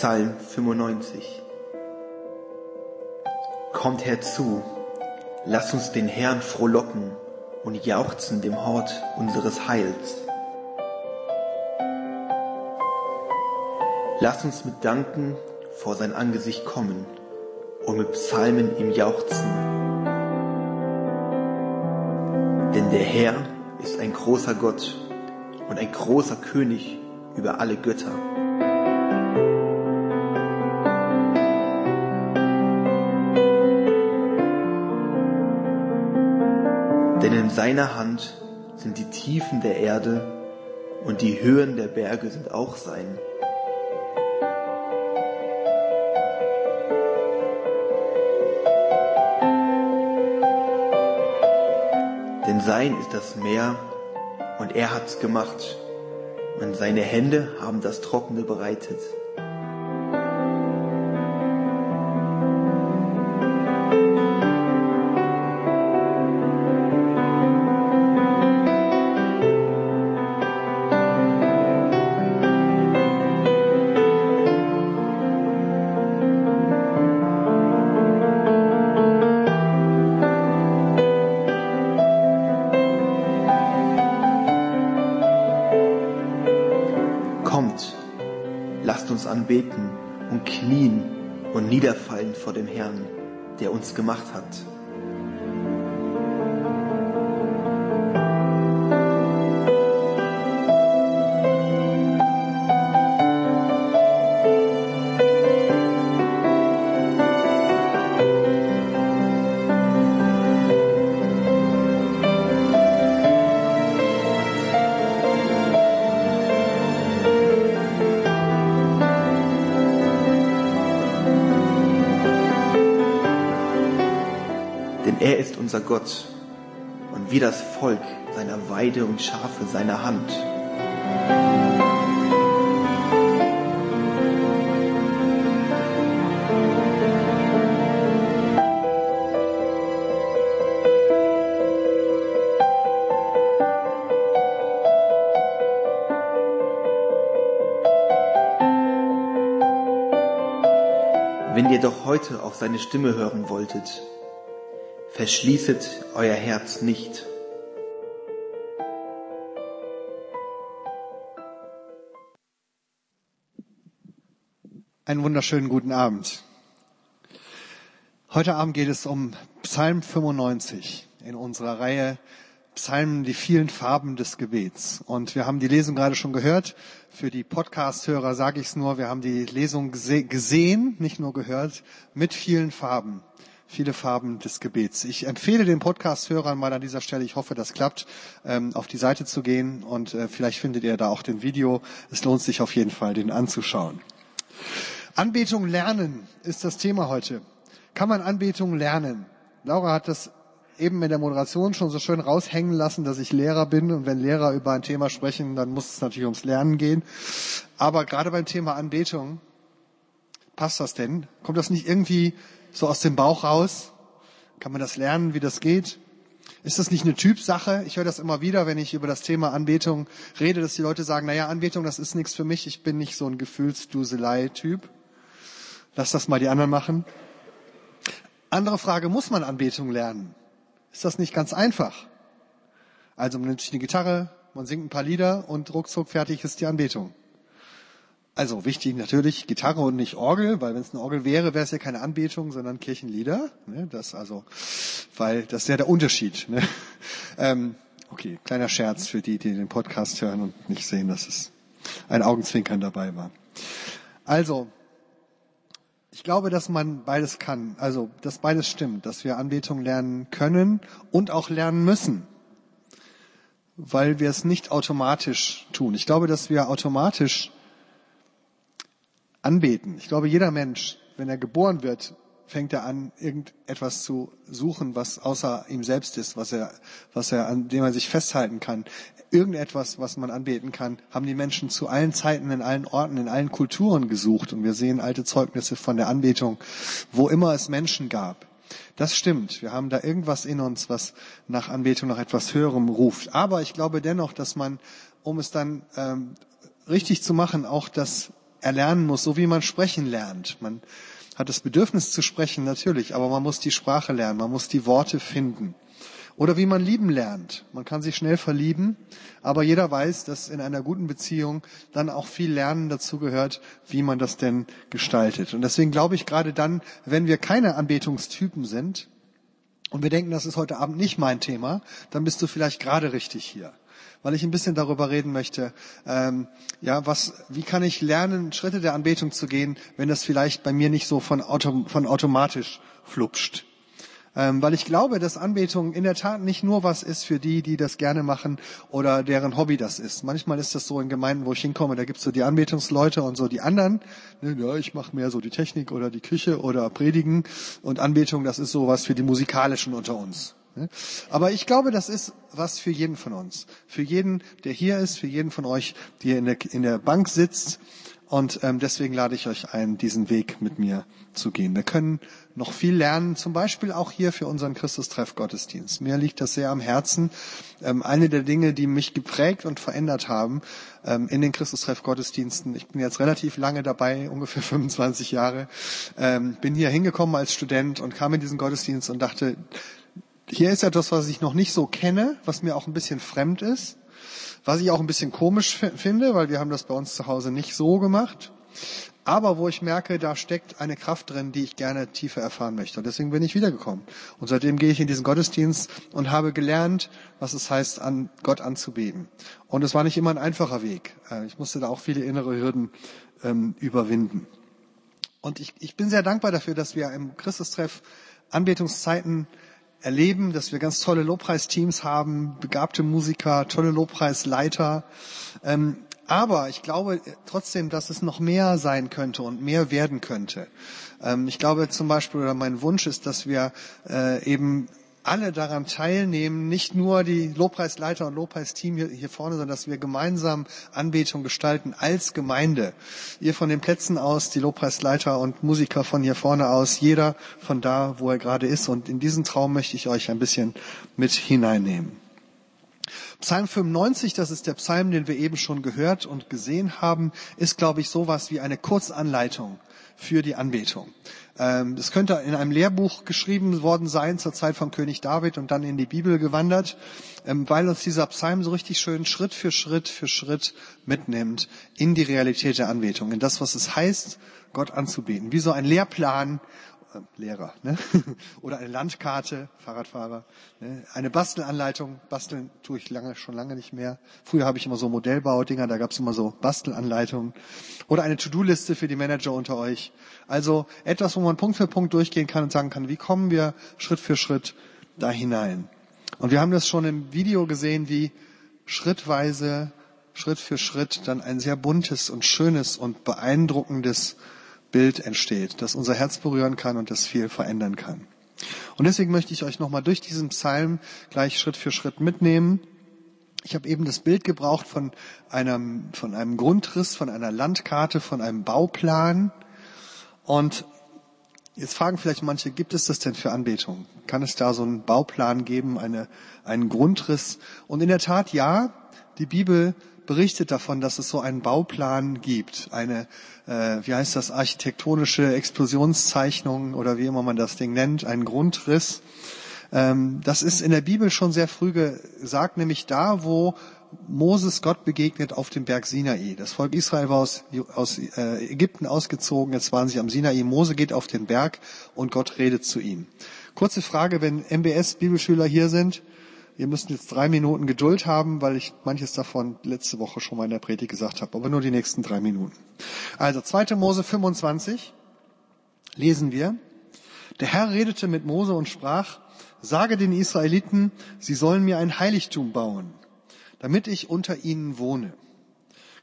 Psalm 95 Kommt herzu, lass uns den Herrn frohlocken und jauchzen dem Hort unseres Heils. Lass uns mit Danken vor sein Angesicht kommen und mit Psalmen ihm jauchzen. Denn der Herr ist ein großer Gott und ein großer König über alle Götter. In seiner Hand sind die Tiefen der Erde und die Höhen der Berge sind auch sein. Denn sein ist das Meer und er hat's gemacht und seine Hände haben das Trockene bereitet. Vor dem Herrn, der uns gemacht hat. Gott und wir das Volk seiner Weide und Schafe seiner Hand. Wenn ihr doch heute auf seine Stimme hören wolltet, verschließet euer Herz nicht. Einen wunderschönen guten Abend. Heute Abend geht es um Psalm 95 in unserer Reihe Psalmen, die vielen Farben des Gebets. Und wir haben die Lesung gerade schon gehört. Für die Podcast-Hörer sage ich es nur, wir haben die Lesung gese gesehen, nicht nur gehört, mit vielen Farben. Viele Farben des Gebets. Ich empfehle den Podcast-Hörern mal an dieser Stelle, ich hoffe, das klappt, ähm, auf die Seite zu gehen und äh, vielleicht findet ihr da auch den Video. Es lohnt sich auf jeden Fall, den anzuschauen. Anbetung lernen ist das Thema heute. Kann man Anbetung lernen? Laura hat das eben in der Moderation schon so schön raushängen lassen, dass ich Lehrer bin und wenn Lehrer über ein Thema sprechen, dann muss es natürlich ums Lernen gehen. Aber gerade beim Thema Anbetung, passt das denn? Kommt das nicht irgendwie so aus dem Bauch raus? Kann man das lernen, wie das geht? Ist das nicht eine Typsache? Ich höre das immer wieder, wenn ich über das Thema Anbetung rede, dass die Leute sagen, naja, Anbetung, das ist nichts für mich, ich bin nicht so ein Gefühlsduselei-Typ. Lass das mal die anderen machen. Andere Frage, muss man Anbetung lernen? Ist das nicht ganz einfach? Also man nimmt sich eine Gitarre, man singt ein paar Lieder und ruckzuck fertig ist die Anbetung. Also wichtig natürlich Gitarre und nicht Orgel, weil wenn es eine Orgel wäre, wäre es ja keine Anbetung, sondern Kirchenlieder. Ne? Das also, weil das ist ja der Unterschied. Ne? Ähm, okay, kleiner Scherz für die, die den Podcast hören und nicht sehen, dass es ein Augenzwinkern dabei war. Also, ich glaube, dass man beides kann. Also, dass beides stimmt, dass wir Anbetung lernen können und auch lernen müssen, weil wir es nicht automatisch tun. Ich glaube, dass wir automatisch anbeten. Ich glaube, jeder Mensch, wenn er geboren wird, fängt er an, irgendetwas zu suchen, was außer ihm selbst ist, was er, was er, an dem er sich festhalten kann. Irgendetwas, was man anbeten kann, haben die Menschen zu allen Zeiten, in allen Orten, in allen Kulturen gesucht. Und wir sehen alte Zeugnisse von der Anbetung, wo immer es Menschen gab. Das stimmt. Wir haben da irgendwas in uns, was nach Anbetung nach etwas Höherem ruft. Aber ich glaube dennoch, dass man, um es dann ähm, richtig zu machen, auch das erlernen muss, so wie man sprechen lernt. Man hat das Bedürfnis zu sprechen, natürlich, aber man muss die Sprache lernen, man muss die Worte finden. Oder wie man lieben lernt. Man kann sich schnell verlieben, aber jeder weiß, dass in einer guten Beziehung dann auch viel Lernen dazu gehört, wie man das denn gestaltet. Und deswegen glaube ich, gerade dann, wenn wir keine Anbetungstypen sind und wir denken, das ist heute Abend nicht mein Thema, dann bist du vielleicht gerade richtig hier weil ich ein bisschen darüber reden möchte, ähm, ja, was, wie kann ich lernen, Schritte der Anbetung zu gehen, wenn das vielleicht bei mir nicht so von, autom von automatisch flupscht. Ähm, weil ich glaube, dass Anbetung in der Tat nicht nur was ist für die, die das gerne machen oder deren Hobby das ist. Manchmal ist das so in Gemeinden, wo ich hinkomme, da gibt's so die Anbetungsleute und so die anderen. Ne, ja, ich mache mehr so die Technik oder die Küche oder Predigen und Anbetung, das ist so was für die Musikalischen unter uns. Ne? Aber ich glaube, das ist was für jeden von uns. Für jeden, der hier ist, für jeden von euch, der in der, in der Bank sitzt. Und ähm, deswegen lade ich euch ein, diesen Weg mit mir zu gehen. Wir können noch viel lernen, zum Beispiel auch hier für unseren Christustreff-Gottesdienst. Mir liegt das sehr am Herzen. Ähm, eine der Dinge, die mich geprägt und verändert haben ähm, in den Christustreff-Gottesdiensten, ich bin jetzt relativ lange dabei, ungefähr 25 Jahre, ähm, bin hier hingekommen als Student und kam in diesen Gottesdienst und dachte, hier ist etwas, was ich noch nicht so kenne, was mir auch ein bisschen fremd ist, was ich auch ein bisschen komisch finde, weil wir haben das bei uns zu Hause nicht so gemacht. Aber wo ich merke, da steckt eine Kraft drin, die ich gerne tiefer erfahren möchte. Und deswegen bin ich wiedergekommen. Und seitdem gehe ich in diesen Gottesdienst und habe gelernt, was es heißt, an Gott anzubeten. Und es war nicht immer ein einfacher Weg. Äh, ich musste da auch viele innere Hürden ähm, überwinden. Und ich, ich bin sehr dankbar dafür, dass wir im Christustreff Anbetungszeiten erleben, dass wir ganz tolle Lobpreisteams haben, begabte Musiker, tolle Lobpreisleiter. Ähm, aber ich glaube trotzdem, dass es noch mehr sein könnte und mehr werden könnte. Ähm, ich glaube zum Beispiel, oder mein Wunsch ist, dass wir äh, eben alle daran teilnehmen, nicht nur die Lobpreisleiter und Lobpreisteam hier, hier vorne, sondern dass wir gemeinsam Anbetung gestalten als Gemeinde. Ihr von den Plätzen aus, die Lobpreisleiter und Musiker von hier vorne aus, jeder von da, wo er gerade ist. Und in diesen Traum möchte ich euch ein bisschen mit hineinnehmen. Psalm 95, das ist der Psalm, den wir eben schon gehört und gesehen haben, ist, glaube ich, sowas wie eine Kurzanleitung für die Anbetung. Ähm, das könnte in einem Lehrbuch geschrieben worden sein zur Zeit von König David und dann in die Bibel gewandert, ähm, weil uns dieser Psalm so richtig schön Schritt für Schritt für Schritt mitnimmt in die Realität der Anbetung, in das, was es heißt, Gott anzubeten. Wie so ein Lehrplan äh, Lehrer, ne? oder eine Landkarte, Fahrradfahrer, ne? eine Bastelanleitung, basteln tue ich lange, schon lange nicht mehr. Früher habe ich immer so Modellbaudinger, da gab es immer so Bastelanleitungen oder eine To-Do-Liste für die Manager unter euch. Also etwas, wo man Punkt für Punkt durchgehen kann und sagen kann, wie kommen wir Schritt für Schritt da hinein. Und wir haben das schon im Video gesehen, wie schrittweise, Schritt für Schritt dann ein sehr buntes und schönes und beeindruckendes Bild entsteht, das unser Herz berühren kann und das viel verändern kann. Und deswegen möchte ich euch nochmal durch diesen Psalm gleich Schritt für Schritt mitnehmen. Ich habe eben das Bild gebraucht von einem, von einem Grundriss, von einer Landkarte, von einem Bauplan. Und jetzt fragen vielleicht manche, gibt es das denn für Anbetung? Kann es da so einen Bauplan geben, eine, einen Grundriss? Und in der Tat ja, die Bibel berichtet davon, dass es so einen Bauplan gibt, eine, äh, wie heißt das, architektonische Explosionszeichnung oder wie immer man das Ding nennt, einen Grundriss. Ähm, das ist in der Bibel schon sehr früh gesagt, nämlich da, wo Moses Gott begegnet auf dem Berg Sinai. Das Volk Israel war aus, aus äh, Ägypten ausgezogen, jetzt waren sie am Sinai. Mose geht auf den Berg und Gott redet zu ihm. Kurze Frage, wenn MBS-Bibelschüler hier sind, Ihr müsst jetzt drei Minuten Geduld haben, weil ich manches davon letzte Woche schon mal in der Predigt gesagt habe, aber nur die nächsten drei Minuten. Also 2. Mose 25 lesen wir. Der Herr redete mit Mose und sprach, sage den Israeliten, sie sollen mir ein Heiligtum bauen, damit ich unter ihnen wohne.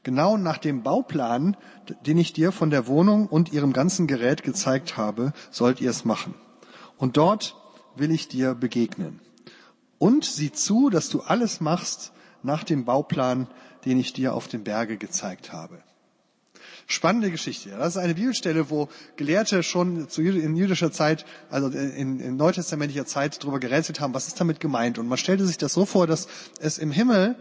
Genau nach dem Bauplan, den ich dir von der Wohnung und ihrem ganzen Gerät gezeigt habe, sollt ihr es machen. Und dort will ich dir begegnen. Und sieh zu, dass du alles machst nach dem Bauplan, den ich dir auf dem Berge gezeigt habe. Spannende Geschichte. Das ist eine Bibelstelle, wo Gelehrte schon in jüdischer Zeit, also in, in neutestamentlicher Zeit darüber gerätselt haben, was ist damit gemeint. Und man stellte sich das so vor, dass es im Himmel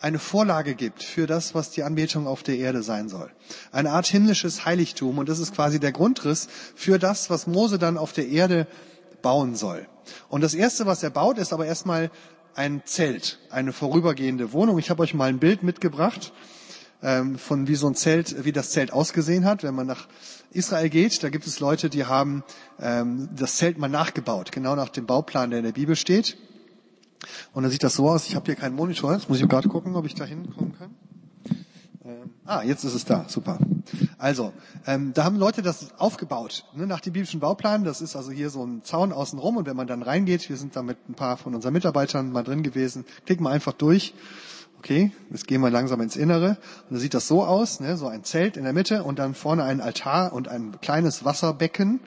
eine Vorlage gibt für das, was die Anbetung auf der Erde sein soll. Eine Art himmlisches Heiligtum und das ist quasi der Grundriss für das, was Mose dann auf der Erde bauen soll. Und das Erste, was er baut, ist aber erstmal ein Zelt, eine vorübergehende Wohnung. Ich habe euch mal ein Bild mitgebracht ähm, von wie so ein Zelt, wie das Zelt ausgesehen hat. Wenn man nach Israel geht, da gibt es Leute, die haben ähm, das Zelt mal nachgebaut, genau nach dem Bauplan, der in der Bibel steht. Und dann sieht das so aus. Ich habe hier keinen Monitor. Jetzt muss ich gerade gucken, ob ich da hinkommen kann. Ah, jetzt ist es da. Super. Also, ähm, da haben Leute das aufgebaut, ne, nach dem biblischen Bauplan. Das ist also hier so ein Zaun außenrum. Und wenn man dann reingeht, wir sind da mit ein paar von unseren Mitarbeitern mal drin gewesen, klicken wir einfach durch. Okay, jetzt gehen wir langsam ins Innere. Und dann sieht das so aus, ne, so ein Zelt in der Mitte und dann vorne ein Altar und ein kleines Wasserbecken.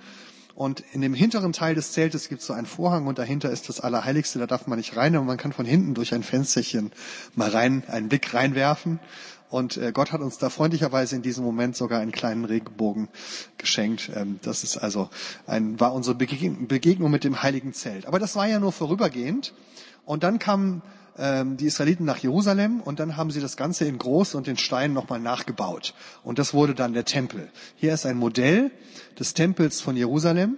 Und in dem hinteren Teil des Zeltes gibt es so einen Vorhang und dahinter ist das Allerheiligste, da darf man nicht rein, aber man kann von hinten durch ein Fensterchen mal rein, einen Blick reinwerfen. Und äh, Gott hat uns da freundlicherweise in diesem Moment sogar einen kleinen Regenbogen geschenkt. Ähm, das ist also ein, war unsere Begegnung mit dem heiligen Zelt. Aber das war ja nur vorübergehend. Und dann kamen ähm, die Israeliten nach Jerusalem und dann haben sie das Ganze in groß und in Stein nochmal nachgebaut. Und das wurde dann der Tempel. Hier ist ein Modell des Tempels von Jerusalem.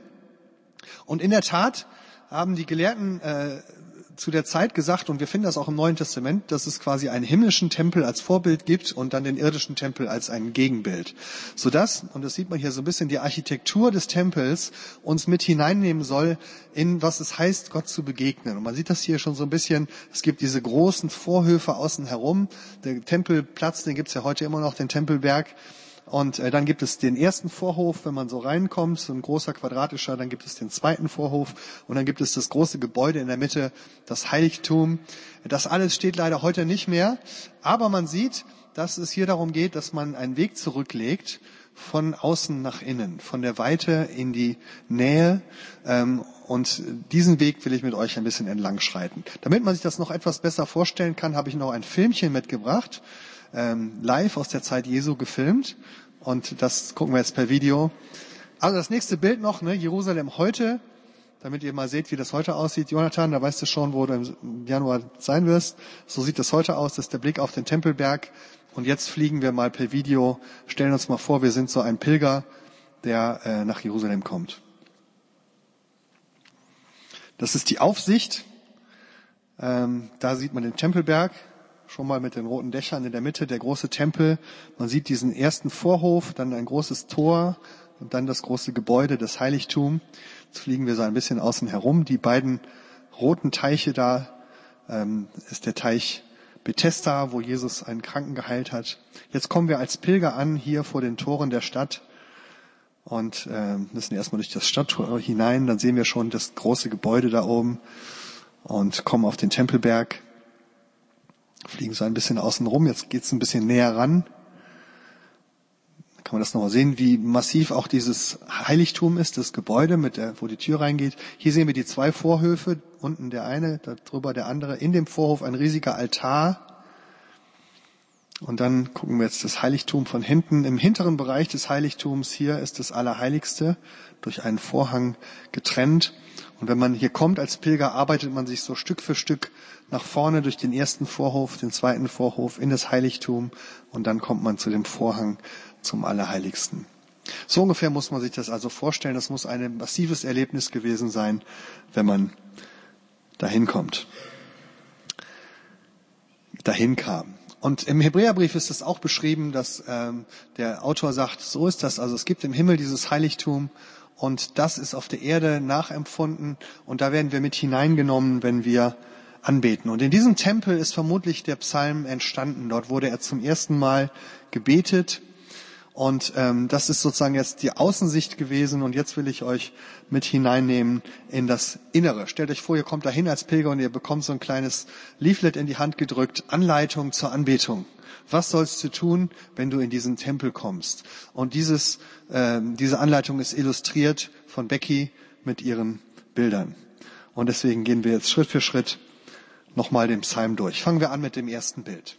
Und in der Tat haben die Gelehrten äh, zu der Zeit gesagt, und wir finden das auch im Neuen Testament, dass es quasi einen himmlischen Tempel als Vorbild gibt und dann den irdischen Tempel als ein Gegenbild. Sodass, und das sieht man hier so ein bisschen, die Architektur des Tempels uns mit hineinnehmen soll in was es heißt, Gott zu begegnen. Und man sieht das hier schon so ein bisschen, es gibt diese großen Vorhöfe außen herum. Der Tempelplatz, den gibt's ja heute immer noch, den Tempelberg. Und äh, dann gibt es den ersten Vorhof, wenn man so reinkommt, so ein großer quadratischer, dann gibt es den zweiten Vorhof und dann gibt es das große Gebäude in der Mitte, das Heiligtum. Das alles steht leider heute nicht mehr, aber man sieht, dass es hier darum geht, dass man einen Weg zurücklegt von außen nach innen, von der Weite in die Nähe. Ähm, und diesen Weg will ich mit euch ein bisschen entlang schreiten. Damit man sich das noch etwas besser vorstellen kann, habe ich noch ein Filmchen mitgebracht ähm, live aus der Zeit Jesu gefilmt und das gucken wir jetzt per Video. Also das nächste Bild noch, ne, Jerusalem heute, damit ihr mal seht, wie das heute aussieht. Jonathan, da weißt du schon, wo du im Januar sein wirst. So sieht das heute aus. Das ist der Blick auf den Tempelberg. Und jetzt fliegen wir mal per Video, stellen uns mal vor, wir sind so ein Pilger, der äh, nach Jerusalem kommt. Das ist die Aufsicht. Ähm, da sieht man den Tempelberg schon mal mit den roten Dächern in der Mitte, der große Tempel. Man sieht diesen ersten Vorhof, dann ein großes Tor und dann das große Gebäude, das Heiligtum. Jetzt fliegen wir so ein bisschen außen herum. Die beiden roten Teiche da ähm, ist der Teich Bethesda, wo Jesus einen Kranken geheilt hat. Jetzt kommen wir als Pilger an, hier vor den Toren der Stadt und äh, müssen erstmal durch das Stadttor hinein. Dann sehen wir schon das große Gebäude da oben und kommen auf den Tempelberg fliegen so ein bisschen außen rum. Jetzt geht's ein bisschen näher ran. Da kann man das nochmal sehen, wie massiv auch dieses Heiligtum ist, das Gebäude, mit der, wo die Tür reingeht. Hier sehen wir die zwei Vorhöfe, unten der eine, darüber der andere. In dem Vorhof ein riesiger Altar. Und dann gucken wir jetzt das Heiligtum von hinten. Im hinteren Bereich des Heiligtums hier ist das Allerheiligste durch einen Vorhang getrennt. Und wenn man hier kommt als Pilger, arbeitet man sich so Stück für Stück nach vorne durch den ersten Vorhof, den zweiten Vorhof in das Heiligtum und dann kommt man zu dem Vorhang zum Allerheiligsten. So ungefähr muss man sich das also vorstellen. Das muss ein massives Erlebnis gewesen sein, wenn man dahin kommt. Dahin kam. Und im Hebräerbrief ist es auch beschrieben, dass ähm, der Autor sagt, so ist das. Also es gibt im Himmel dieses Heiligtum und das ist auf der Erde nachempfunden und da werden wir mit hineingenommen, wenn wir anbeten. Und in diesem Tempel ist vermutlich der Psalm entstanden. Dort wurde er zum ersten Mal gebetet. Und ähm, das ist sozusagen jetzt die Außensicht gewesen. Und jetzt will ich euch mit hineinnehmen in das Innere. Stellt euch vor, ihr kommt dahin als Pilger und ihr bekommt so ein kleines Leaflet in die Hand gedrückt, Anleitung zur Anbetung. Was sollst du tun, wenn du in diesen Tempel kommst? Und dieses, äh, diese Anleitung ist illustriert von Becky mit ihren Bildern. Und deswegen gehen wir jetzt Schritt für Schritt nochmal den Psalm durch. Fangen wir an mit dem ersten Bild.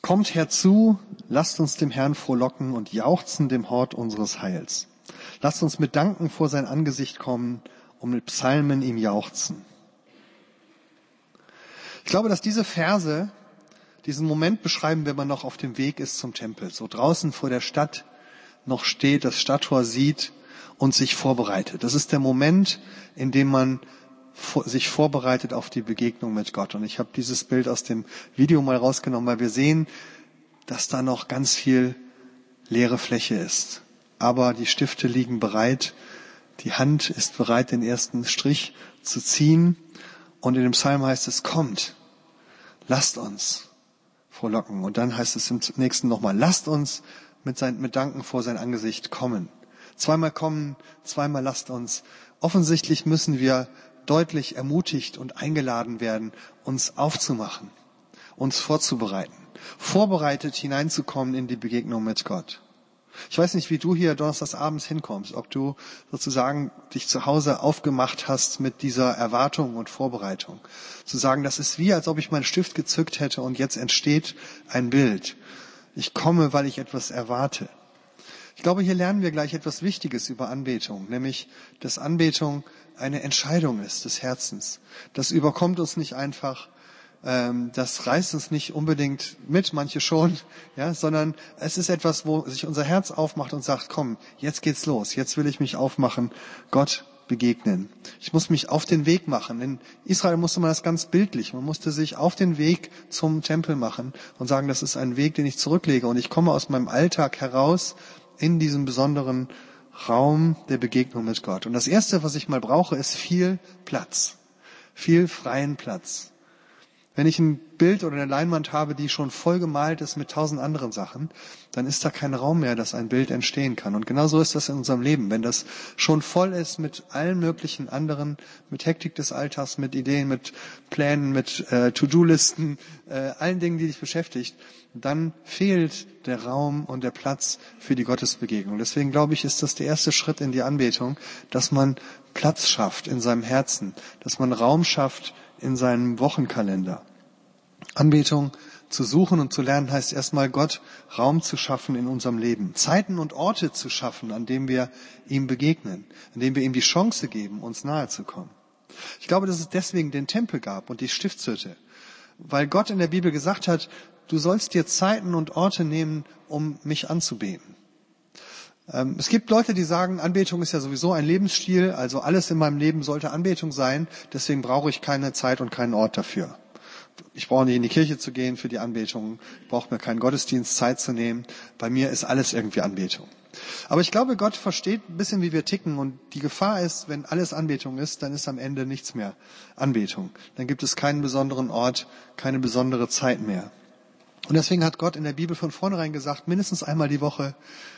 Kommt herzu, lasst uns dem Herrn frohlocken und jauchzen dem Hort unseres Heils. Lasst uns mit Danken vor sein Angesicht kommen und mit Psalmen ihm jauchzen. Ich glaube, dass diese Verse diesen Moment beschreiben, wenn man noch auf dem Weg ist zum Tempel, so draußen vor der Stadt noch steht, das Stadttor sieht und sich vorbereitet. Das ist der Moment, in dem man sich vorbereitet auf die Begegnung mit Gott. Und ich habe dieses Bild aus dem Video mal rausgenommen, weil wir sehen, dass da noch ganz viel leere Fläche ist. Aber die Stifte liegen bereit, die Hand ist bereit, den ersten Strich zu ziehen. Und in dem Psalm heißt es, kommt, lasst uns frohlocken. Und dann heißt es im nächsten nochmal, lasst uns mit, sein, mit Danken vor sein Angesicht kommen. Zweimal kommen, zweimal lasst uns. Offensichtlich müssen wir deutlich ermutigt und eingeladen werden, uns aufzumachen, uns vorzubereiten, vorbereitet hineinzukommen in die Begegnung mit Gott. Ich weiß nicht, wie du hier donnerstagsabends hinkommst, ob du sozusagen dich zu Hause aufgemacht hast mit dieser Erwartung und Vorbereitung. Zu sagen, das ist wie, als ob ich meinen Stift gezückt hätte und jetzt entsteht ein Bild. Ich komme, weil ich etwas erwarte. Ich glaube, hier lernen wir gleich etwas Wichtiges über Anbetung, nämlich, dass Anbetung eine Entscheidung ist des Herzens. Das überkommt uns nicht einfach, das reißt uns nicht unbedingt mit, manche schon, ja, sondern es ist etwas, wo sich unser Herz aufmacht und sagt, komm, jetzt geht's los, jetzt will ich mich aufmachen, Gott begegnen. Ich muss mich auf den Weg machen. In Israel musste man das ganz bildlich. Man musste sich auf den Weg zum Tempel machen und sagen, das ist ein Weg, den ich zurücklege und ich komme aus meinem Alltag heraus in diesem besonderen Raum der Begegnung mit Gott. Und das Erste, was ich mal brauche, ist viel Platz. Viel freien Platz. Wenn ich ein Bild oder eine Leinwand habe, die schon voll gemalt ist mit tausend anderen Sachen, dann ist da kein Raum mehr, dass ein Bild entstehen kann. Und genau so ist das in unserem Leben. Wenn das schon voll ist mit allen möglichen anderen, mit Hektik des Alltags, mit Ideen, mit Plänen, mit äh, To-Do-Listen, äh, allen Dingen, die dich beschäftigt, dann fehlt der Raum und der Platz für die Gottesbegegnung. Deswegen glaube ich, ist das der erste Schritt in die Anbetung, dass man Platz schafft in seinem Herzen, dass man Raum schafft in seinem Wochenkalender. Anbetung zu suchen und zu lernen heißt erstmal Gott Raum zu schaffen in unserem Leben, Zeiten und Orte zu schaffen, an denen wir ihm begegnen, an denen wir ihm die Chance geben, uns nahe zu kommen. Ich glaube, dass es deswegen den Tempel gab und die Stiftshütte, weil Gott in der Bibel gesagt hat, du sollst dir Zeiten und Orte nehmen, um mich anzubeten. Ähm, es gibt Leute, die sagen, Anbetung ist ja sowieso ein Lebensstil, also alles in meinem Leben sollte Anbetung sein, deswegen brauche ich keine Zeit und keinen Ort dafür. Ich brauche nicht in die Kirche zu gehen für die Anbetung, brauche mir keinen Gottesdienst Zeit zu nehmen. Bei mir ist alles irgendwie Anbetung. Aber ich glaube, Gott versteht ein bisschen, wie wir ticken und die Gefahr ist, wenn alles Anbetung ist, dann ist am Ende nichts mehr Anbetung. Dann gibt es keinen besonderen Ort, keine besondere Zeit mehr. Und deswegen hat Gott in der Bibel von vornherein gesagt, mindestens einmal die Woche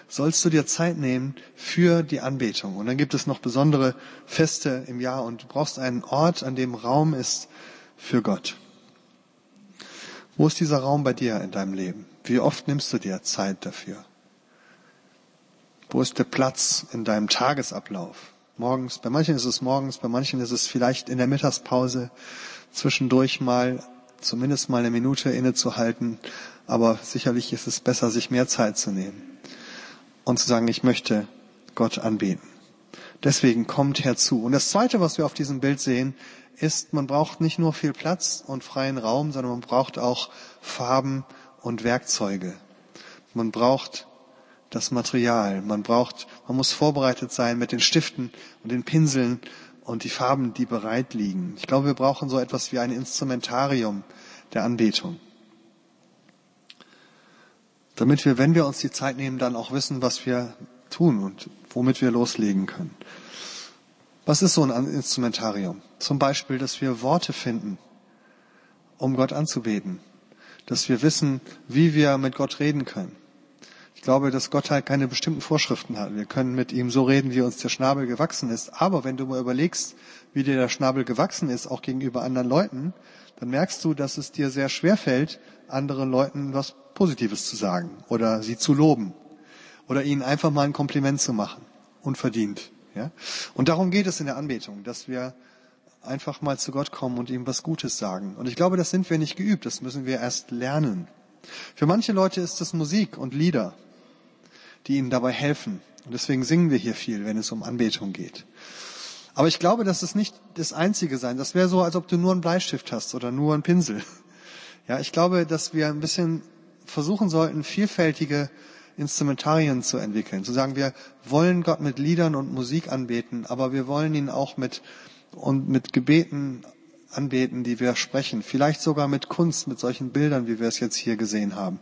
sollst du dir Zeit nehmen für die Anbetung. Und dann gibt es noch besondere Feste im Jahr und du brauchst einen Ort, an dem Raum ist für Gott. Wo ist dieser Raum bei dir in deinem Leben? Wie oft nimmst du dir Zeit dafür? Wo ist der Platz in deinem Tagesablauf? Morgens, bei manchen ist es morgens, bei manchen ist es vielleicht in der Mittagspause, zwischendurch mal zumindest mal eine Minute innezuhalten, aber sicherlich ist es besser, sich mehr Zeit zu nehmen und zu sagen, ich möchte Gott anbeten. Deswegen kommt herzu. Und das Zweite, was wir auf diesem Bild sehen, ist, man braucht nicht nur viel Platz und freien Raum, sondern man braucht auch Farben und Werkzeuge. Man braucht das Material. Man braucht, man muss vorbereitet sein mit den Stiften und den Pinseln und die Farben, die bereit liegen. Ich glaube, wir brauchen so etwas wie ein Instrumentarium der Anbetung. Damit wir, wenn wir uns die Zeit nehmen, dann auch wissen, was wir tun und womit wir loslegen können. Was ist so ein Instrumentarium? Zum Beispiel, dass wir Worte finden, um Gott anzubeten. Dass wir wissen, wie wir mit Gott reden können glaube, dass Gott halt keine bestimmten Vorschriften hat. Wir können mit ihm so reden, wie uns der Schnabel gewachsen ist. Aber wenn du mal überlegst, wie dir der Schnabel gewachsen ist, auch gegenüber anderen Leuten, dann merkst du, dass es dir sehr schwer fällt, anderen Leuten was Positives zu sagen oder sie zu loben oder ihnen einfach mal ein Kompliment zu machen. Unverdient. Ja? Und darum geht es in der Anbetung, dass wir einfach mal zu Gott kommen und ihm was Gutes sagen. Und ich glaube, das sind wir nicht geübt, das müssen wir erst lernen. Für manche Leute ist es Musik und Lieder die ihnen dabei helfen. Und deswegen singen wir hier viel, wenn es um Anbetung geht. Aber ich glaube, dass es nicht das Einzige sein. Das wäre so, als ob du nur einen Bleistift hast oder nur einen Pinsel. Ja, ich glaube, dass wir ein bisschen versuchen sollten, vielfältige Instrumentarien zu entwickeln. Zu sagen, wir wollen Gott mit Liedern und Musik anbeten, aber wir wollen ihn auch mit, und mit Gebeten anbeten, die wir sprechen. Vielleicht sogar mit Kunst, mit solchen Bildern, wie wir es jetzt hier gesehen haben.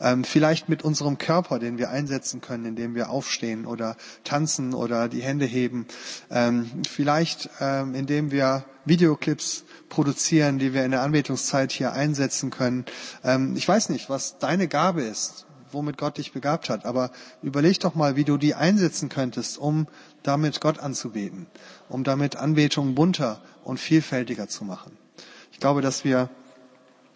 Ähm, vielleicht mit unserem Körper, den wir einsetzen können, indem wir aufstehen oder tanzen oder die Hände heben. Ähm, vielleicht ähm, indem wir Videoclips produzieren, die wir in der Anbetungszeit hier einsetzen können. Ähm, ich weiß nicht, was deine Gabe ist, womit Gott dich begabt hat, aber überleg doch mal, wie du die einsetzen könntest, um damit Gott anzubeten, um damit Anbetung bunter und vielfältiger zu machen. Ich glaube, dass wir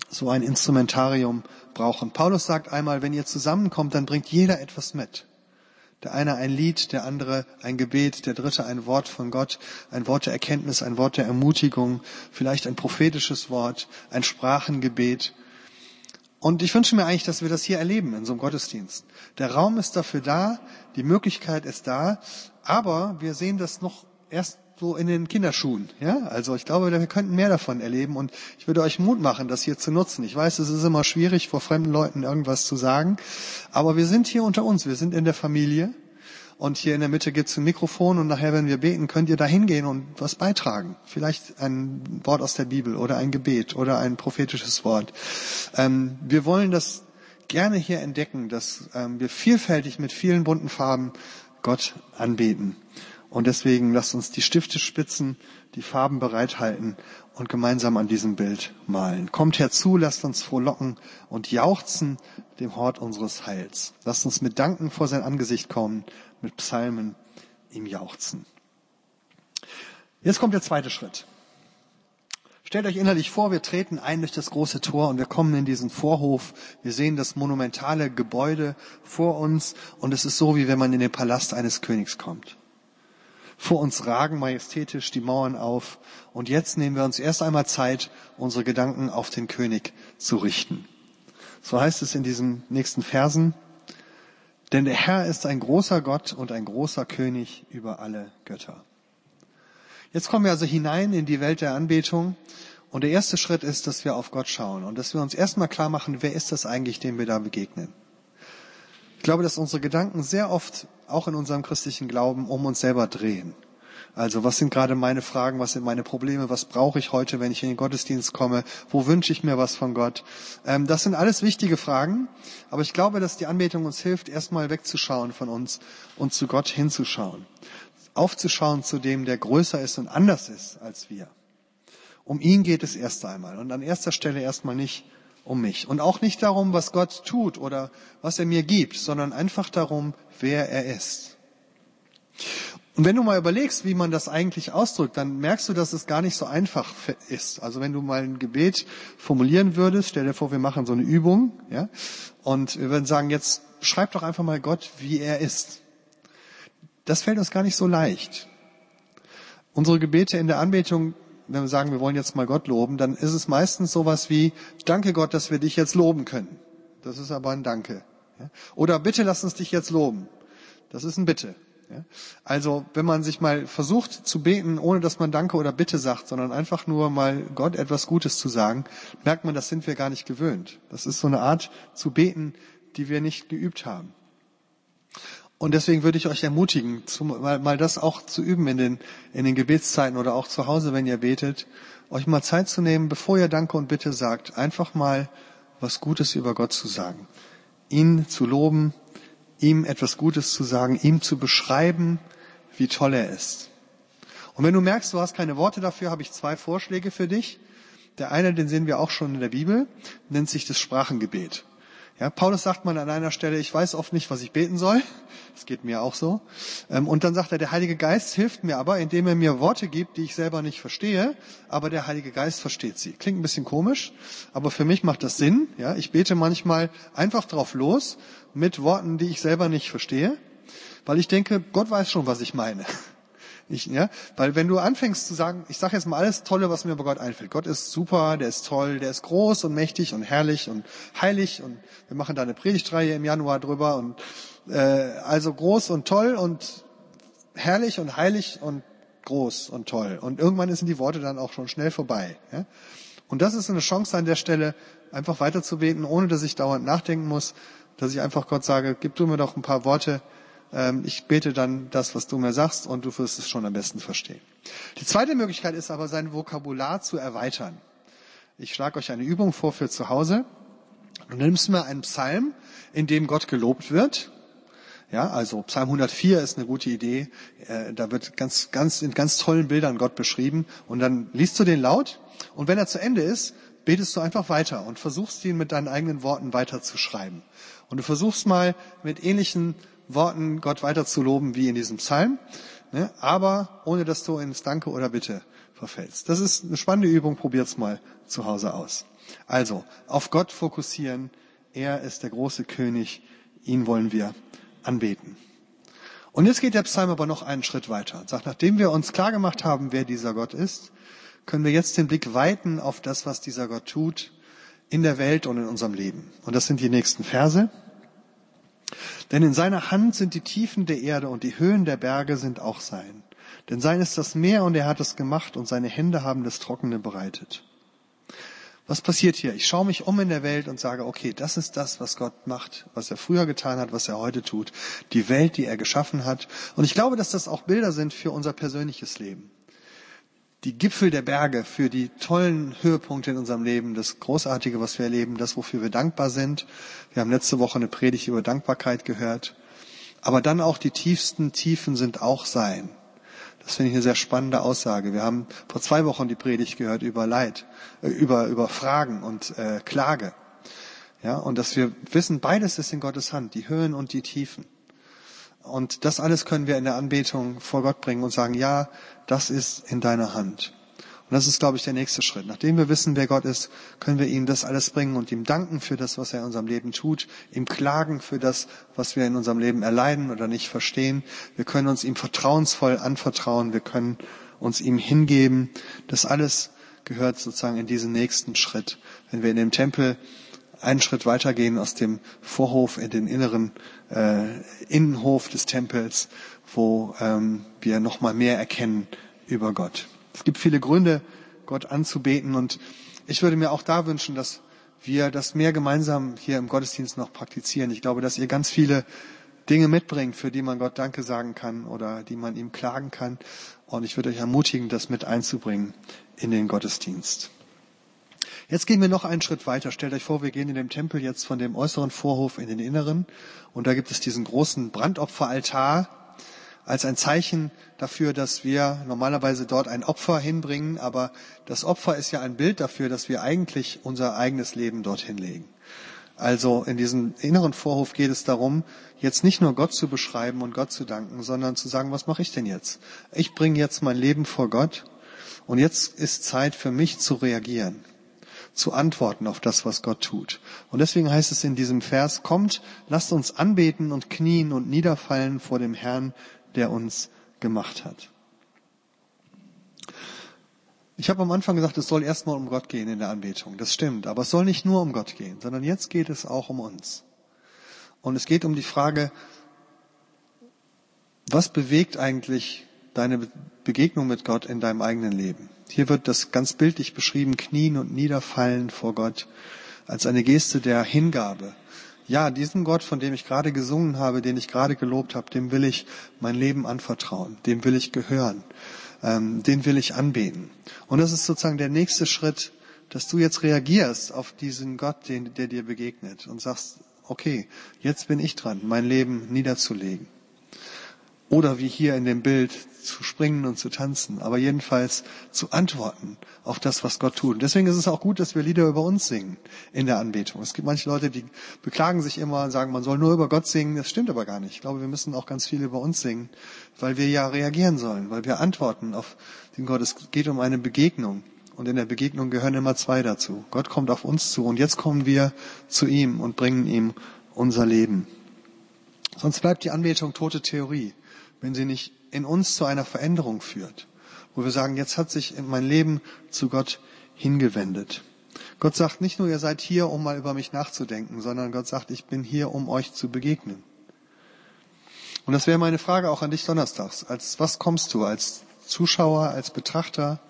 so ein Instrumentarium brauchen. Paulus sagt einmal, wenn ihr zusammenkommt, dann bringt jeder etwas mit. Der eine ein Lied, der andere ein Gebet, der dritte ein Wort von Gott, ein Wort der Erkenntnis, ein Wort der Ermutigung, vielleicht ein prophetisches Wort, ein Sprachengebet. Und ich wünsche mir eigentlich, dass wir das hier erleben in so einem Gottesdienst. Der Raum ist dafür da, die Möglichkeit ist da, aber wir sehen das noch erst so in den Kinderschuhen. Ja, also ich glaube, wir könnten mehr davon erleben und ich würde euch Mut machen, das hier zu nutzen. Ich weiß, es ist immer schwierig, vor fremden Leuten irgendwas zu sagen, aber wir sind hier unter uns, wir sind in der Familie und hier in der Mitte gibt's ein Mikrofon und nachher, wenn wir beten, könnt ihr da hingehen und was beitragen. Vielleicht ein Wort aus der Bibel oder ein Gebet oder ein prophetisches Wort. Ähm, wir wollen das gerne hier entdecken, dass ähm, wir vielfältig mit vielen bunten Farben Gott anbeten. Und deswegen lasst uns die Stifte spitzen, die Farben bereithalten und gemeinsam an diesem Bild malen. Kommt herzu, lasst uns frohlocken und jauchzen dem Hort unseres Heils. Lasst uns mit Danken vor sein Angesicht kommen, mit Psalmen ihm jauchzen. Jetzt kommt der zweite Schritt. Stellt euch innerlich vor, wir treten ein durch das große Tor und wir kommen in diesen Vorhof. Wir sehen das monumentale Gebäude vor uns und es ist so, wie wenn man in den Palast eines Königs kommt. Vor uns ragen majestätisch die Mauern auf. Und jetzt nehmen wir uns erst einmal Zeit, unsere Gedanken auf den König zu richten. So heißt es in diesen nächsten Versen. Denn der Herr ist ein großer Gott und ein großer König über alle Götter. Jetzt kommen wir also hinein in die Welt der Anbetung. Und der erste Schritt ist, dass wir auf Gott schauen und dass wir uns erstmal klar machen, wer ist das eigentlich, dem wir da begegnen. Ich glaube, dass unsere Gedanken sehr oft auch in unserem christlichen Glauben um uns selber drehen. Also was sind gerade meine Fragen, was sind meine Probleme, was brauche ich heute, wenn ich in den Gottesdienst komme, wo wünsche ich mir was von Gott. Ähm, das sind alles wichtige Fragen, aber ich glaube, dass die Anbetung uns hilft, erstmal wegzuschauen von uns und zu Gott hinzuschauen. Aufzuschauen zu dem, der größer ist und anders ist als wir. Um ihn geht es erst einmal und an erster Stelle erstmal nicht um mich. Und auch nicht darum, was Gott tut oder was er mir gibt, sondern einfach darum, wer er ist. Und wenn du mal überlegst, wie man das eigentlich ausdrückt, dann merkst du, dass es gar nicht so einfach ist. Also wenn du mal ein Gebet formulieren würdest, stell dir vor, wir machen so eine Übung, ja, und wir würden sagen, jetzt schreib doch einfach mal Gott, wie er ist. Das fällt uns gar nicht so leicht. Unsere Gebete in der Anbetung wenn wir sagen, wir wollen jetzt mal Gott loben, dann ist es meistens sowas wie, danke Gott, dass wir dich jetzt loben können. Das ist aber ein Danke. Oder bitte lass uns dich jetzt loben. Das ist ein Bitte. Also, wenn man sich mal versucht zu beten, ohne dass man Danke oder Bitte sagt, sondern einfach nur mal Gott etwas Gutes zu sagen, merkt man, das sind wir gar nicht gewöhnt. Das ist so eine Art zu beten, die wir nicht geübt haben. Und deswegen würde ich euch ermutigen, mal, mal das auch zu üben in den, in den Gebetszeiten oder auch zu Hause, wenn ihr betet, euch mal Zeit zu nehmen, bevor ihr Danke und Bitte sagt, einfach mal was Gutes über Gott zu sagen. Ihn zu loben, ihm etwas Gutes zu sagen, ihm zu beschreiben, wie toll er ist. Und wenn du merkst, du hast keine Worte dafür, habe ich zwei Vorschläge für dich. Der eine, den sehen wir auch schon in der Bibel, nennt sich das Sprachengebet. Ja, Paulus sagt mal an einer Stelle, ich weiß oft nicht, was ich beten soll. Das geht mir auch so. Ähm, und dann sagt er, der Heilige Geist hilft mir aber, indem er mir Worte gibt, die ich selber nicht verstehe, aber der Heilige Geist versteht sie. Klingt ein bisschen komisch, aber für mich macht das Sinn. Ja, ich bete manchmal einfach drauf los mit Worten, die ich selber nicht verstehe, weil ich denke, Gott weiß schon, was ich meine. Ich, ja, weil wenn du anfängst zu sagen, ich sage jetzt mal alles Tolle, was mir über Gott einfällt. Gott ist super, der ist toll, der ist groß und mächtig und herrlich und heilig und wir machen da eine Predigtreihe im Januar drüber und äh, also groß und toll und herrlich und heilig und groß und toll. Und irgendwann sind die Worte dann auch schon schnell vorbei. Ja? Und das ist eine Chance an der Stelle, einfach weiterzubeten, ohne dass ich dauernd nachdenken muss, dass ich einfach Gott sage, gib du mir doch ein paar Worte, ich bete dann das, was du mir sagst, und du wirst es schon am besten verstehen. Die zweite Möglichkeit ist aber, sein Vokabular zu erweitern. Ich schlage euch eine Übung vor für zu Hause. Du nimmst mir einen Psalm, in dem Gott gelobt wird. Ja, also Psalm 104 ist eine gute Idee. Äh, da wird ganz, ganz, in ganz tollen Bildern Gott beschrieben. Und dann liest du den laut. Und wenn er zu Ende ist, betest du einfach weiter und versuchst ihn mit deinen eigenen Worten weiterzuschreiben. Und du versuchst mal mit ähnlichen Worten Gott weiter zu loben wie in diesem Psalm, ne? aber ohne dass du ins Danke oder Bitte verfällst. Das ist eine spannende Übung, probiert's mal zu Hause aus. Also, auf Gott fokussieren, er ist der große König, ihn wollen wir anbeten. Und jetzt geht der Psalm aber noch einen Schritt weiter und sagt, nachdem wir uns klar gemacht haben, wer dieser Gott ist, können wir jetzt den Blick weiten auf das, was dieser Gott tut in der Welt und in unserem Leben. Und das sind die nächsten Verse. Denn in seiner Hand sind die Tiefen der Erde und die Höhen der Berge sind auch sein. Denn sein ist das Meer und er hat es gemacht und seine Hände haben das Trockene bereitet. Was passiert hier? Ich schaue mich um in der Welt und sage, okay, das ist das, was Gott macht, was er früher getan hat, was er heute tut. Die Welt, die er geschaffen hat. Und ich glaube, dass das auch Bilder sind für unser persönliches Leben. Die Gipfel der Berge für die tollen Höhepunkte in unserem Leben, das Großartige, was wir erleben, das, wofür wir dankbar sind. Wir haben letzte Woche eine Predigt über Dankbarkeit gehört. Aber dann auch die tiefsten Tiefen sind auch sein. Das finde ich eine sehr spannende Aussage. Wir haben vor zwei Wochen die Predigt gehört über Leid, äh, über, über Fragen und äh, Klage. Ja, und dass wir wissen, beides ist in Gottes Hand, die Höhen und die Tiefen. Und das alles können wir in der Anbetung vor Gott bringen und sagen, ja, das ist in deiner Hand. Und das ist, glaube ich, der nächste Schritt. Nachdem wir wissen, wer Gott ist, können wir ihm das alles bringen und ihm danken für das, was er in unserem Leben tut, ihm klagen für das, was wir in unserem Leben erleiden oder nicht verstehen. Wir können uns ihm vertrauensvoll anvertrauen. Wir können uns ihm hingeben. Das alles gehört sozusagen in diesen nächsten Schritt. Wenn wir in dem Tempel einen Schritt weitergehen aus dem Vorhof in den inneren äh, Innenhof des Tempels, wo ähm, wir nochmal mehr erkennen über Gott. Es gibt viele Gründe, Gott anzubeten und ich würde mir auch da wünschen, dass wir das mehr gemeinsam hier im Gottesdienst noch praktizieren. Ich glaube, dass ihr ganz viele Dinge mitbringt, für die man Gott Danke sagen kann oder die man ihm klagen kann. Und ich würde euch ermutigen, das mit einzubringen in den Gottesdienst. Jetzt gehen wir noch einen Schritt weiter. Stellt euch vor, wir gehen in dem Tempel jetzt von dem äußeren Vorhof in den inneren. Und da gibt es diesen großen Brandopferaltar als ein Zeichen dafür, dass wir normalerweise dort ein Opfer hinbringen, aber das Opfer ist ja ein Bild dafür, dass wir eigentlich unser eigenes Leben dorthin legen. Also in diesem inneren Vorhof geht es darum, jetzt nicht nur Gott zu beschreiben und Gott zu danken, sondern zu sagen, was mache ich denn jetzt? Ich bringe jetzt mein Leben vor Gott und jetzt ist Zeit für mich zu reagieren, zu antworten auf das, was Gott tut. Und deswegen heißt es in diesem Vers, kommt, lasst uns anbeten und knien und niederfallen vor dem Herrn, der uns gemacht hat. Ich habe am Anfang gesagt, es soll erstmal um Gott gehen in der Anbetung. Das stimmt. Aber es soll nicht nur um Gott gehen, sondern jetzt geht es auch um uns. Und es geht um die Frage, was bewegt eigentlich deine Begegnung mit Gott in deinem eigenen Leben? Hier wird das ganz bildlich beschrieben, knien und niederfallen vor Gott als eine Geste der Hingabe, ja, diesem Gott, von dem ich gerade gesungen habe, den ich gerade gelobt habe, dem will ich mein Leben anvertrauen, dem will ich gehören, ähm, den will ich anbeten. Und das ist sozusagen der nächste Schritt, dass du jetzt reagierst auf diesen Gott, den, der dir begegnet und sagst, okay, jetzt bin ich dran, mein Leben niederzulegen. Oder wie hier in dem Bild zu springen und zu tanzen, aber jedenfalls zu antworten auf das, was Gott tut. Und deswegen ist es auch gut, dass wir Lieder über uns singen in der Anbetung. Es gibt manche Leute, die beklagen sich immer und sagen, man soll nur über Gott singen. Das stimmt aber gar nicht. Ich glaube, wir müssen auch ganz viel über uns singen, weil wir ja reagieren sollen, weil wir antworten auf den Gott. Es geht um eine Begegnung. Und in der Begegnung gehören immer zwei dazu. Gott kommt auf uns zu und jetzt kommen wir zu ihm und bringen ihm unser Leben. Sonst bleibt die Anbetung tote Theorie wenn sie nicht in uns zu einer Veränderung führt, wo wir sagen, jetzt hat sich mein Leben zu Gott hingewendet. Gott sagt nicht nur, ihr seid hier, um mal über mich nachzudenken, sondern Gott sagt, ich bin hier, um euch zu begegnen. Und das wäre meine Frage auch an dich donnerstags. Als was kommst du? Als Zuschauer, als Betrachter,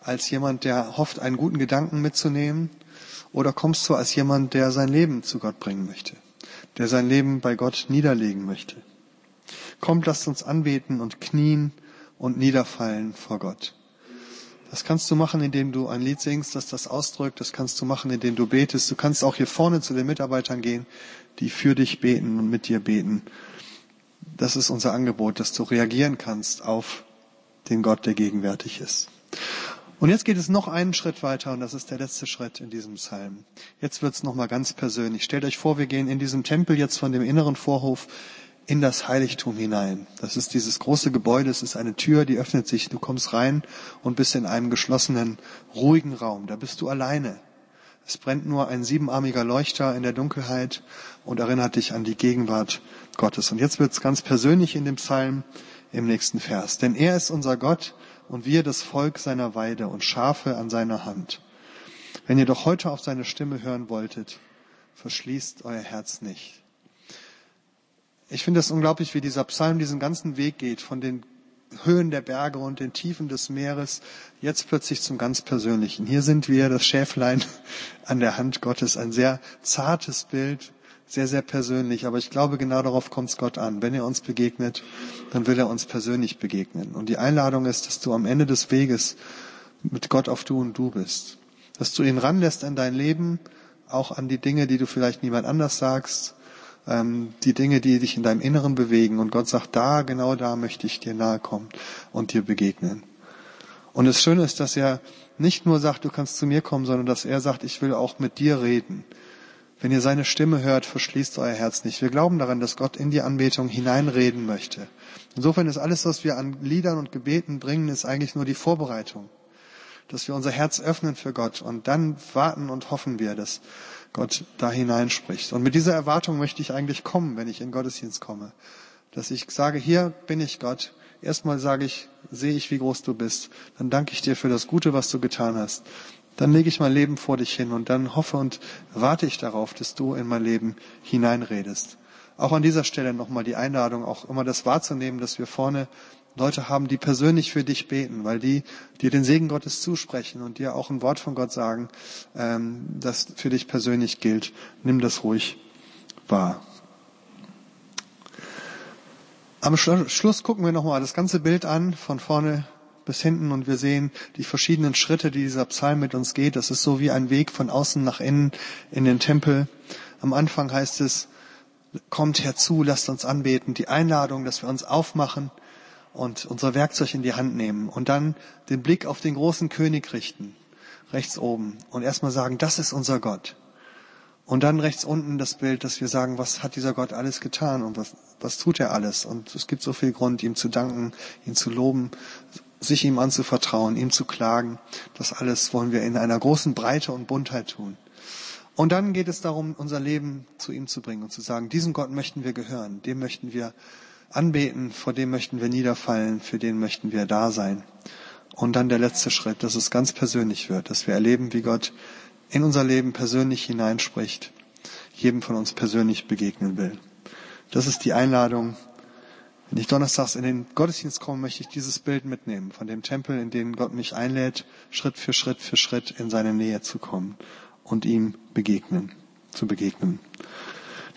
als jemand, der hofft, einen guten Gedanken mitzunehmen? Oder kommst du als jemand, der sein Leben zu Gott bringen möchte, der sein Leben bei Gott niederlegen möchte? Kommt, lasst uns anbeten und knien und niederfallen vor Gott. Das kannst du machen, indem du ein Lied singst, das das ausdrückt. Das kannst du machen, indem du betest. Du kannst auch hier vorne zu den Mitarbeitern gehen, die für dich beten und mit dir beten. Das ist unser Angebot, dass du reagieren kannst auf den Gott, der gegenwärtig ist. Und jetzt geht es noch einen Schritt weiter und das ist der letzte Schritt in diesem Psalm. Jetzt wird's noch mal ganz persönlich. Stellt euch vor, wir gehen in diesem Tempel jetzt von dem inneren Vorhof in das Heiligtum hinein. Das ist dieses große Gebäude, es ist eine Tür, die öffnet sich, du kommst rein und bist in einem geschlossenen, ruhigen Raum. Da bist du alleine. Es brennt nur ein siebenarmiger Leuchter in der Dunkelheit und erinnert dich an die Gegenwart Gottes. Und jetzt wird's ganz persönlich in dem Psalm im nächsten Vers. Denn er ist unser Gott und wir das Volk seiner Weide und Schafe an seiner Hand. Wenn ihr doch heute auf seine Stimme hören wolltet, verschließt euer Herz nicht. Ich finde es unglaublich, wie dieser Psalm diesen ganzen Weg geht, von den Höhen der Berge und den Tiefen des Meeres, jetzt plötzlich zum ganz Persönlichen. Hier sind wir, das Schäflein an der Hand Gottes, ein sehr zartes Bild, sehr, sehr persönlich. Aber ich glaube, genau darauf kommt es Gott an. Wenn er uns begegnet, dann will er uns persönlich begegnen. Und die Einladung ist, dass du am Ende des Weges mit Gott auf Du und Du bist. Dass du ihn ranlässt an dein Leben, auch an die Dinge, die du vielleicht niemand anders sagst, die Dinge, die dich in deinem Inneren bewegen. Und Gott sagt, da, genau da möchte ich dir nahe kommen und dir begegnen. Und das Schöne ist, dass er nicht nur sagt, du kannst zu mir kommen, sondern dass er sagt, ich will auch mit dir reden. Wenn ihr seine Stimme hört, verschließt euer Herz nicht. Wir glauben daran, dass Gott in die Anbetung hineinreden möchte. Insofern ist alles, was wir an Liedern und Gebeten bringen, ist eigentlich nur die Vorbereitung. Dass wir unser Herz öffnen für Gott und dann warten und hoffen wir, dass Gott da hineinspricht. Und mit dieser Erwartung möchte ich eigentlich kommen, wenn ich in Gottesdienst komme. Dass ich sage, hier bin ich Gott. Erstmal sage ich, sehe ich, wie groß du bist. Dann danke ich dir für das Gute, was du getan hast. Dann lege ich mein Leben vor dich hin und dann hoffe und warte ich darauf, dass du in mein Leben hineinredest. Auch an dieser Stelle nochmal die Einladung, auch immer das wahrzunehmen, dass wir vorne Leute haben, die persönlich für dich beten, weil die dir den Segen Gottes zusprechen und dir auch ein Wort von Gott sagen, ähm, das für dich persönlich gilt. Nimm das ruhig wahr. Am Schluss gucken wir nochmal das ganze Bild an, von vorne bis hinten, und wir sehen die verschiedenen Schritte, die dieser Psalm mit uns geht. Das ist so wie ein Weg von außen nach innen in den Tempel. Am Anfang heißt es, kommt herzu, lasst uns anbeten. Die Einladung, dass wir uns aufmachen, und unser Werkzeug in die Hand nehmen und dann den Blick auf den großen König richten, rechts oben, und erstmal sagen, das ist unser Gott. Und dann rechts unten das Bild, dass wir sagen, was hat dieser Gott alles getan und was, was tut er alles? Und es gibt so viel Grund, ihm zu danken, ihn zu loben, sich ihm anzuvertrauen, ihm zu klagen. Das alles wollen wir in einer großen Breite und Buntheit tun. Und dann geht es darum, unser Leben zu ihm zu bringen und zu sagen, diesem Gott möchten wir gehören, dem möchten wir anbeten, vor dem möchten wir niederfallen, für den möchten wir da sein. Und dann der letzte Schritt, dass es ganz persönlich wird, dass wir erleben, wie Gott in unser Leben persönlich hineinspricht, jedem von uns persönlich begegnen will. Das ist die Einladung. Wenn ich donnerstags in den Gottesdienst komme, möchte ich dieses Bild mitnehmen von dem Tempel, in den Gott mich einlädt, Schritt für Schritt für Schritt in seine Nähe zu kommen und ihm begegnen, zu begegnen.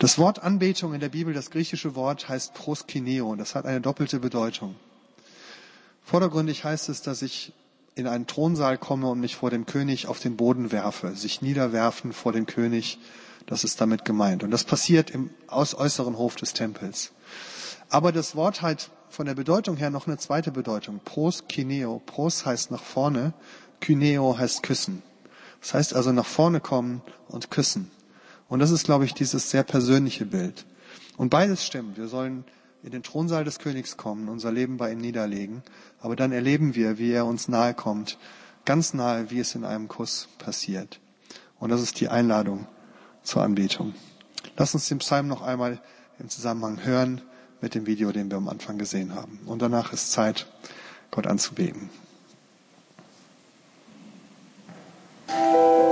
Das Wort Anbetung in der Bibel, das griechische Wort heißt proskineo. Das hat eine doppelte Bedeutung. Vordergründig heißt es, dass ich in einen Thronsaal komme und mich vor dem König auf den Boden werfe, sich niederwerfen vor dem König. Das ist damit gemeint. Und das passiert im äußeren Hof des Tempels. Aber das Wort hat von der Bedeutung her noch eine zweite Bedeutung. Pros kineo. Pros heißt nach vorne. Kyneo heißt küssen. Das heißt also nach vorne kommen und küssen. Und das ist, glaube ich, dieses sehr persönliche Bild. Und beides stimmt. Wir sollen in den Thronsaal des Königs kommen, unser Leben bei ihm niederlegen. Aber dann erleben wir, wie er uns nahe kommt, ganz nahe, wie es in einem Kuss passiert. Und das ist die Einladung zur Anbetung. Lass uns den Psalm noch einmal im Zusammenhang hören mit dem Video, den wir am Anfang gesehen haben. Und danach ist Zeit, Gott anzubeten.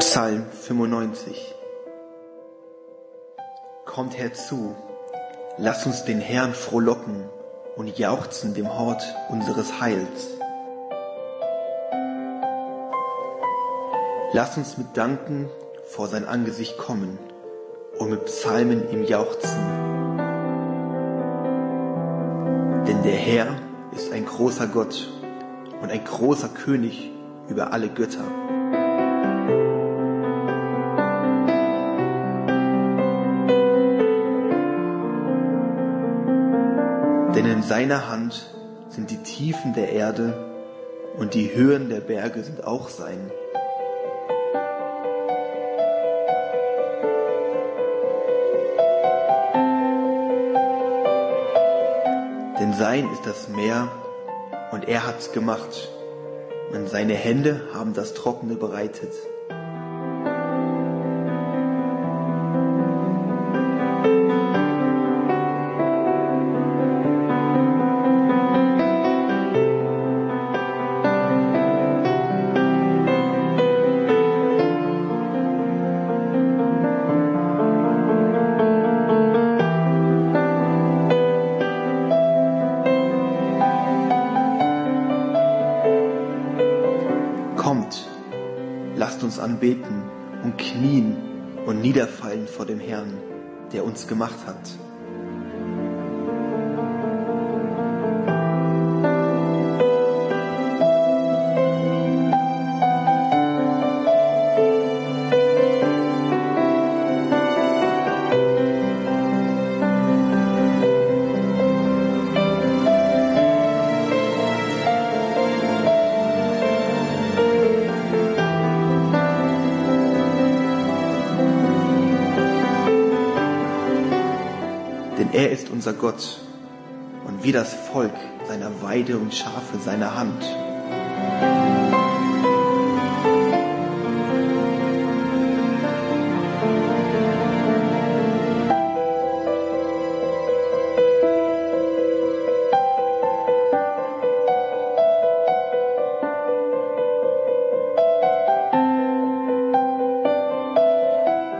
Psalm 95 Kommt herzu, lass uns den Herrn frohlocken und jauchzen dem Hort unseres Heils. Lass uns mit Danken vor sein Angesicht kommen und mit Psalmen ihm jauchzen. Denn der Herr ist ein großer Gott und ein großer König über alle Götter. Denn in seiner Hand sind die Tiefen der Erde und die Höhen der Berge sind auch sein. Denn sein ist das Meer und er hat's gemacht und seine Hände haben das Trockene bereitet. Der uns gemacht hat. Unser Gott und wir das Volk seiner Weide und Schafe seiner Hand.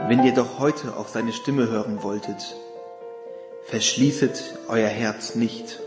Wenn ihr doch heute auf seine Stimme hören wolltet, verschließet euer Herz nicht.